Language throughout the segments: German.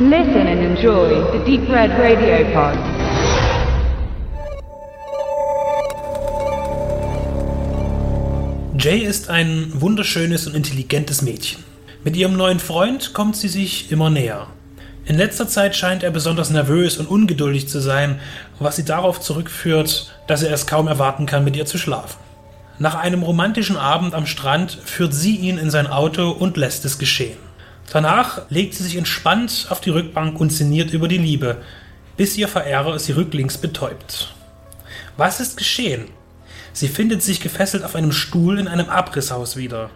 Listen and enjoy the Deep Red Radio Pod. Jay ist ein wunderschönes und intelligentes Mädchen. Mit ihrem neuen Freund kommt sie sich immer näher. In letzter Zeit scheint er besonders nervös und ungeduldig zu sein, was sie darauf zurückführt, dass er es kaum erwarten kann, mit ihr zu schlafen. Nach einem romantischen Abend am Strand führt sie ihn in sein Auto und lässt es geschehen. Danach legt sie sich entspannt auf die Rückbank und sinniert über die Liebe, bis ihr Verehrer sie rücklings betäubt. Was ist geschehen? Sie findet sich gefesselt auf einem Stuhl in einem Abrisshaus wieder.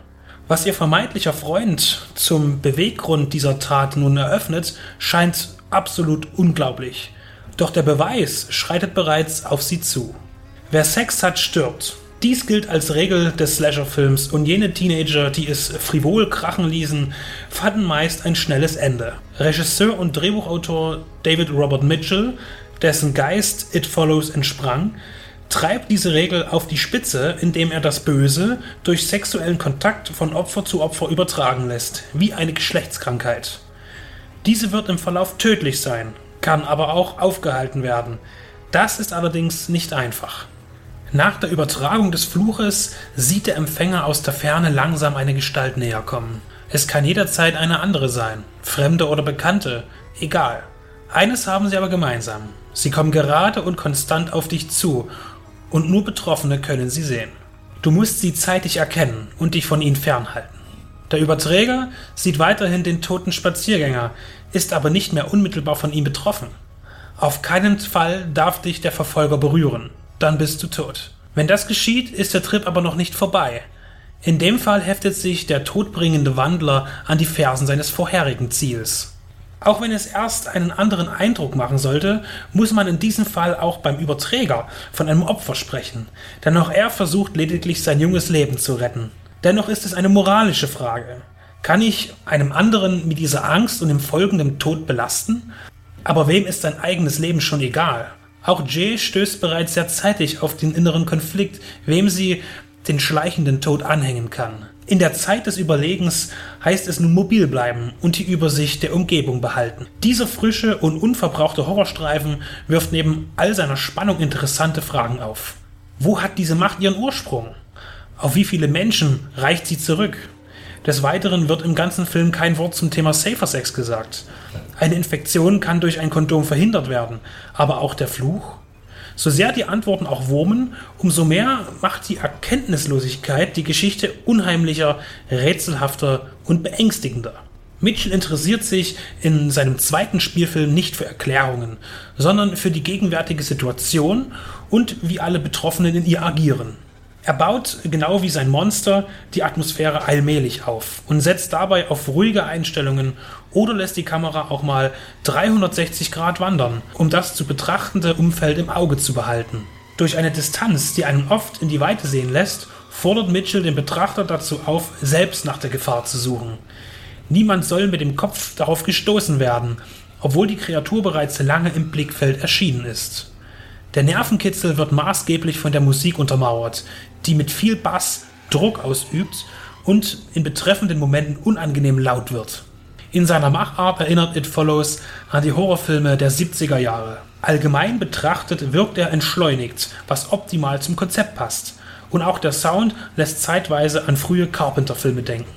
Was ihr vermeintlicher Freund zum Beweggrund dieser Tat nun eröffnet, scheint absolut unglaublich. Doch der Beweis schreitet bereits auf sie zu. Wer Sex hat, stirbt. Dies gilt als Regel des Slasher-Films und jene Teenager, die es frivol krachen ließen, fanden meist ein schnelles Ende. Regisseur und Drehbuchautor David Robert Mitchell, dessen Geist It Follows entsprang, treibt diese Regel auf die Spitze, indem er das Böse durch sexuellen Kontakt von Opfer zu Opfer übertragen lässt, wie eine Geschlechtskrankheit. Diese wird im Verlauf tödlich sein, kann aber auch aufgehalten werden. Das ist allerdings nicht einfach. Nach der Übertragung des Fluches sieht der Empfänger aus der Ferne langsam eine Gestalt näher kommen. Es kann jederzeit eine andere sein, Fremde oder Bekannte, egal. Eines haben sie aber gemeinsam. Sie kommen gerade und konstant auf dich zu, und nur Betroffene können sie sehen. Du musst sie zeitig erkennen und dich von ihnen fernhalten. Der Überträger sieht weiterhin den toten Spaziergänger, ist aber nicht mehr unmittelbar von ihm betroffen. Auf keinen Fall darf dich der Verfolger berühren dann bist du tot. Wenn das geschieht, ist der Trip aber noch nicht vorbei. In dem Fall heftet sich der todbringende Wandler an die Fersen seines vorherigen Ziels. Auch wenn es erst einen anderen Eindruck machen sollte, muss man in diesem Fall auch beim Überträger von einem Opfer sprechen, denn auch er versucht lediglich sein junges Leben zu retten. Dennoch ist es eine moralische Frage. Kann ich einem anderen mit dieser Angst und dem folgenden Tod belasten? Aber wem ist sein eigenes Leben schon egal? Auch Jay stößt bereits sehr zeitig auf den inneren Konflikt, wem sie den schleichenden Tod anhängen kann. In der Zeit des Überlegens heißt es nun mobil bleiben und die Übersicht der Umgebung behalten. Dieser frische und unverbrauchte Horrorstreifen wirft neben all seiner Spannung interessante Fragen auf. Wo hat diese Macht ihren Ursprung? Auf wie viele Menschen reicht sie zurück? Des Weiteren wird im ganzen Film kein Wort zum Thema Safer Sex gesagt. Eine Infektion kann durch ein Kondom verhindert werden, aber auch der Fluch? So sehr die Antworten auch wurmen, umso mehr macht die Erkenntnislosigkeit die Geschichte unheimlicher, rätselhafter und beängstigender. Mitchell interessiert sich in seinem zweiten Spielfilm nicht für Erklärungen, sondern für die gegenwärtige Situation und wie alle Betroffenen in ihr agieren. Er baut, genau wie sein Monster, die Atmosphäre allmählich auf und setzt dabei auf ruhige Einstellungen oder lässt die Kamera auch mal 360 Grad wandern, um das zu betrachtende Umfeld im Auge zu behalten. Durch eine Distanz, die einen oft in die Weite sehen lässt, fordert Mitchell den Betrachter dazu auf, selbst nach der Gefahr zu suchen. Niemand soll mit dem Kopf darauf gestoßen werden, obwohl die Kreatur bereits lange im Blickfeld erschienen ist. Der Nervenkitzel wird maßgeblich von der Musik untermauert, die mit viel Bass Druck ausübt und in betreffenden Momenten unangenehm laut wird. In seiner Machart erinnert It Follows an die Horrorfilme der 70er Jahre. Allgemein betrachtet wirkt er entschleunigt, was optimal zum Konzept passt. Und auch der Sound lässt zeitweise an frühe Carpenter-Filme denken.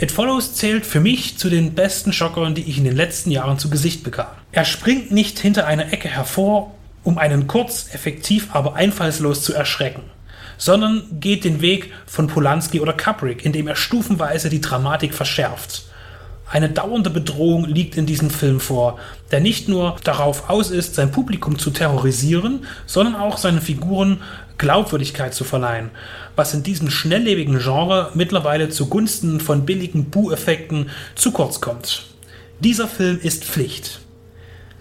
It Follows zählt für mich zu den besten Schockern, die ich in den letzten Jahren zu Gesicht bekam. Er springt nicht hinter einer Ecke hervor um einen kurz, effektiv, aber einfallslos zu erschrecken, sondern geht den Weg von Polanski oder Kubrick, indem er stufenweise die Dramatik verschärft. Eine dauernde Bedrohung liegt in diesem Film vor, der nicht nur darauf aus ist, sein Publikum zu terrorisieren, sondern auch seinen Figuren Glaubwürdigkeit zu verleihen, was in diesem schnelllebigen Genre mittlerweile zugunsten von billigen Bu-Effekten zu kurz kommt. Dieser Film ist Pflicht.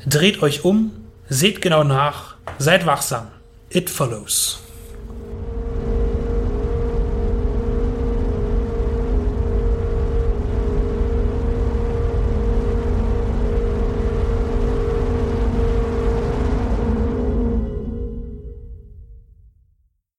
Dreht euch um, Seht genau nach, seid wachsam. It follows.